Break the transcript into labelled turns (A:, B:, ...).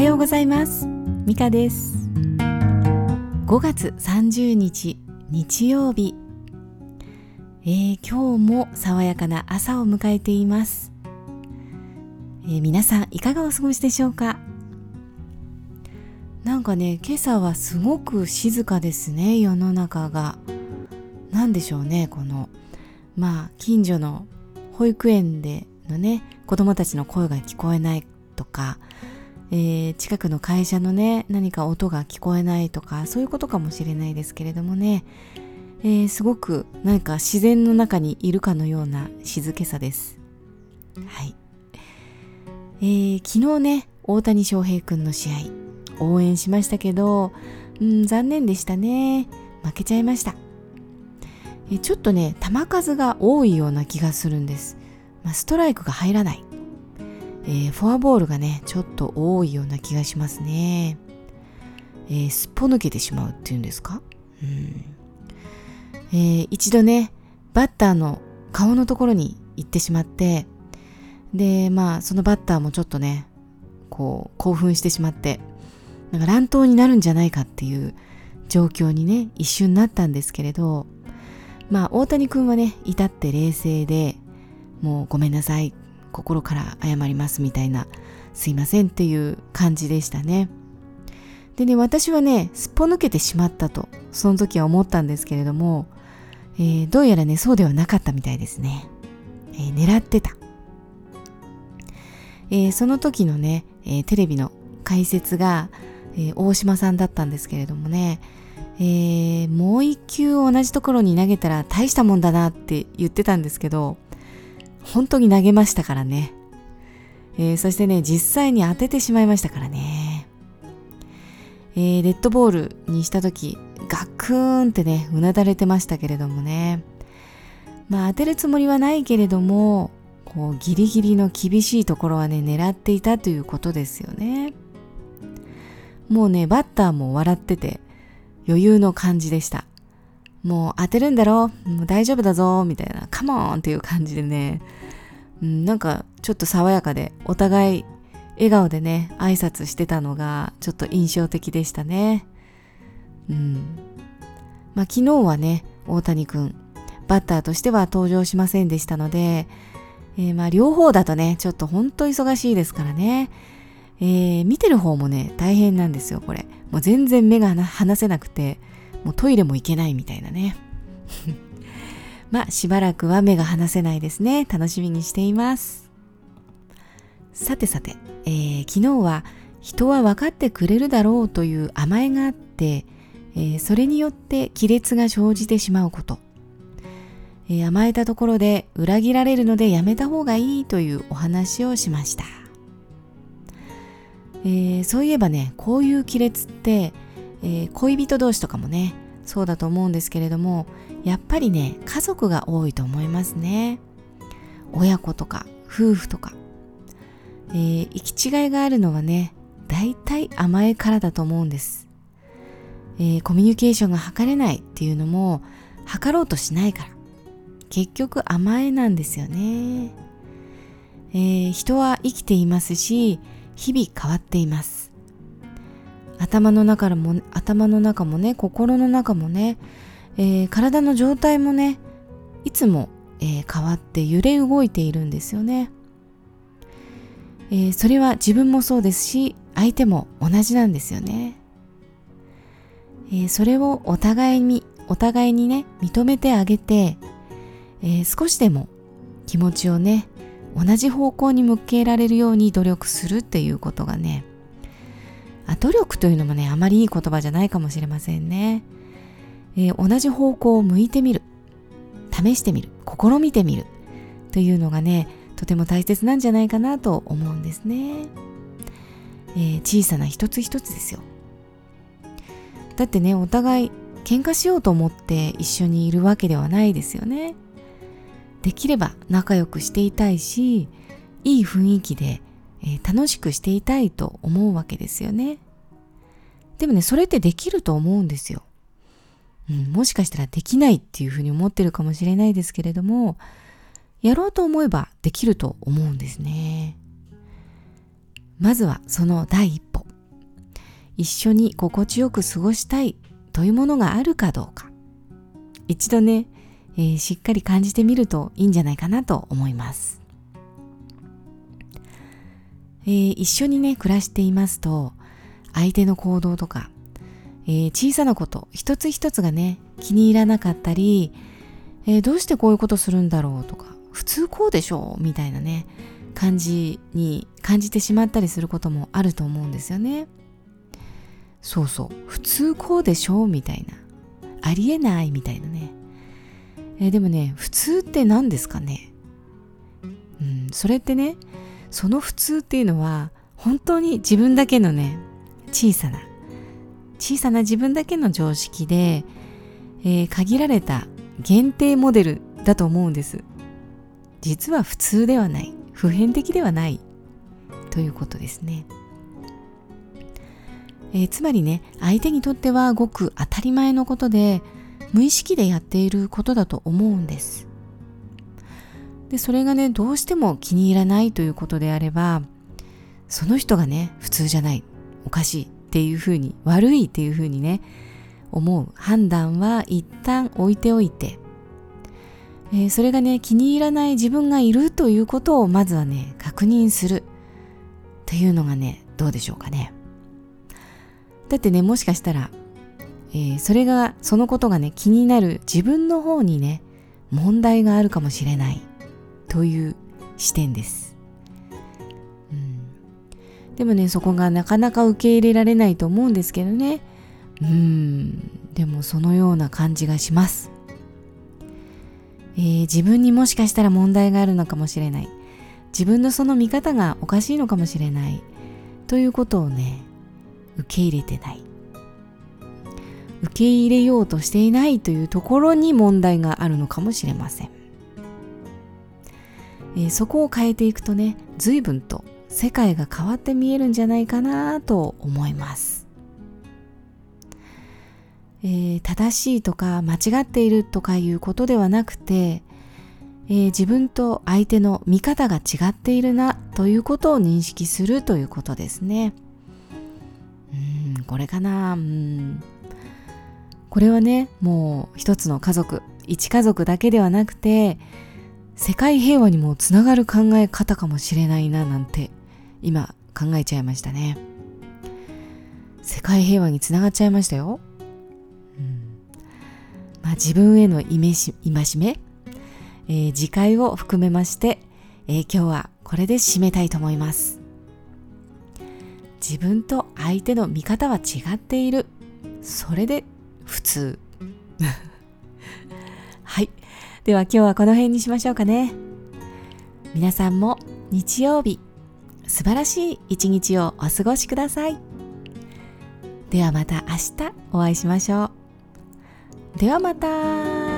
A: はようございます。ミカです。5月30日日曜日、えー、今日も爽やかな朝を迎えています、えー、皆さんいかがお過ごしでしょうか？なんかね今朝はすごく静かですね世の中が。何でしょうねこのまあ近所の保育園でのね子供たちの声が聞こえないとか、えー、近くの会社のね何か音が聞こえないとかそういうことかもしれないですけれどもね、えー、すごくなんか自然の中にいるかのような静けさです。はい、えー、昨日ね大谷翔平君の試合応援しましたけど、うん、残念でしたね。負けちゃいました。えちょっとね球数が多いような気がするんです、まあ、ストライクが入らない、えー、フォアボールがねちょっと多いような気がしますね、えー、すっぽ抜けてしまうっていうんですか、うん。えー、一度ねバッターの顔のところに行ってしまってでまあそのバッターもちょっとねこう興奮してしまってなんか乱闘になるんじゃないかっていう状況にね一瞬なったんですけれどまあ大谷君はね至って冷静でもうごめんなさい心から謝りますみたいなすいませんっていう感じでしたね。でね私はねすっぽ抜けてしまったとその時は思ったんですけれども、えー、どうやらねそうではなかったみたいですね、えー、狙ってた、えー、その時のね、えテレビの解説が、え大島さんだったんですけれどもねえー、もう一球同じところに投げたら大したもんだなって言ってたんですけど、本当に投げましたからね。えー、そしてね、実際に当ててしまいましたからね。えー、デッドボールにした時、ガクーンってね、うなだれてましたけれどもね。まあ当てるつもりはないけれども、こうギリギリの厳しいところはね、狙っていたということですよね。もうね、バッターも笑ってて、余裕の感じでした。もう当てるんだろもう大丈夫だぞみたいな、カモンっていう感じでね、うん、なんかちょっと爽やかで、お互い笑顔でね、挨拶してたのがちょっと印象的でしたね。うん。まあ昨日はね、大谷くん、バッターとしては登場しませんでしたので、えー、まあ両方だとね、ちょっとほんと忙しいですからね。えー、見てる方もね、大変なんですよ、これ。もう全然目が離せなくて、もうトイレも行けないみたいなね。まあ、しばらくは目が離せないですね。楽しみにしています。さてさて、えー、昨日は人は分かってくれるだろうという甘えがあって、えー、それによって亀裂が生じてしまうこと。えー、甘えたところで裏切られるのでやめた方がいいというお話をしました。えー、そういえばねこういう亀裂って、えー、恋人同士とかもねそうだと思うんですけれどもやっぱりね家族が多いと思いますね。親子とか夫婦とか、えー、行き違いがあるのはね大体甘えからだと思うんです、えー、コミュニケーションが図れないっていうのも図ろうとしないから。結局甘えなんですよね、えー、人は生きていますし日々変わっています。頭の中も頭の中もね心の中もね、えー、体の状態もねいつも、えー、変わって揺れ動いているんですよね、えー、それは自分もそうですし相手も同じなんですよね、えそれをお互いにお互いにね認めてあげて、え少しでも気持ちをね同じ方向に向けられるように努力するっていうことがねあ努力というのもねあまりいい言葉じゃないかもしれませんね、えー、同じ方向を向いてみる。試してみる。試みてみる。というのがねとても大切なんじゃないかなと思うんですね、えー、小さな一つ一つですよ。だってねお互い喧嘩しようと思って一緒にいるわけではないですよね。できれば仲良くしていたいしいい雰囲気で、えー、楽しくしていたいと思うわけですよね。でもねそれってできると思うんですよ、うん、もしかしたらできないっていうふうに思ってるかもしれないですけれどもやろうと思えばできると思うんですね。まずはその第一歩。一緒に心地よく過ごしたいというものがあるかどうか。一度ね、えー、しっかり感じてみるといいんじゃないかなと思います、えー、一緒にね暮らしていますと相手の行動とか、えー、小さなこと一つ一つがね気に入らなかったり、えー、どうしてこういうことするんだろうとか普通こうでしょうみたいなね感じに感じてしまったりすることもあると思うんですよね。そうそう。普通こうでしょうみたいな。ありえないみたいなね、えー、でもね普通って何ですかね。うんそれってねその普通っていうのは本当に自分だけのね小さな小さな自分だけの常識で、えー、限られた限定モデルだと思うんです。実は普通ではない。普遍的ではない。ということですね、えー、つまりね相手にとってはごく当たり前のことで無意識でやっていることだと思うんです。でそれがねどうしても気に入らないということであればその人がね普通じゃないおかしいっていうふうに悪いっていうふうにね思う判断は一旦置いておいて、えー、それがね気に入らない自分がいるということをまずはね確認するというのがねどうでしょうかね。だってねもしかしたら、えー、それがそのことがね気になる自分の方にね問題があるかもしれない。という視点です。うん。でもねそこがなかなか受け入れられないと思うんですけどね。うん。でもそのような感じがします、えー、自分にもしかしたら問題があるのかもしれない。自分のその見方がおかしいのかもしれない。ということをね受け入れてない。受け入れようとしていないというところに問題があるのかもしれません、えー、そこを変えていくとね随分と世界が変わって見えるんじゃないかなと思います、えー、正しいとか間違っているとかいうことではなくて、えー、自分と相手の見方が違っているなということを認識するということですね。うんこれかな。うん。これはねもう一つの家族一家族だけではなくて世界平和にもつながる考え方かもしれないななんて今考えちゃいましたね。世界平和につながっちゃいましたよ、うん。まあ、自分への戒め、えー、次回を含めまして、えー、今日はこれで締めたいと思います。自分と相手の見方は違っている。それで普通。はい。では今日はこの辺にしましょうかね皆さんも日曜日素晴らしい一日をお過ごしください。ではまた明日お会いしましょう。ではまた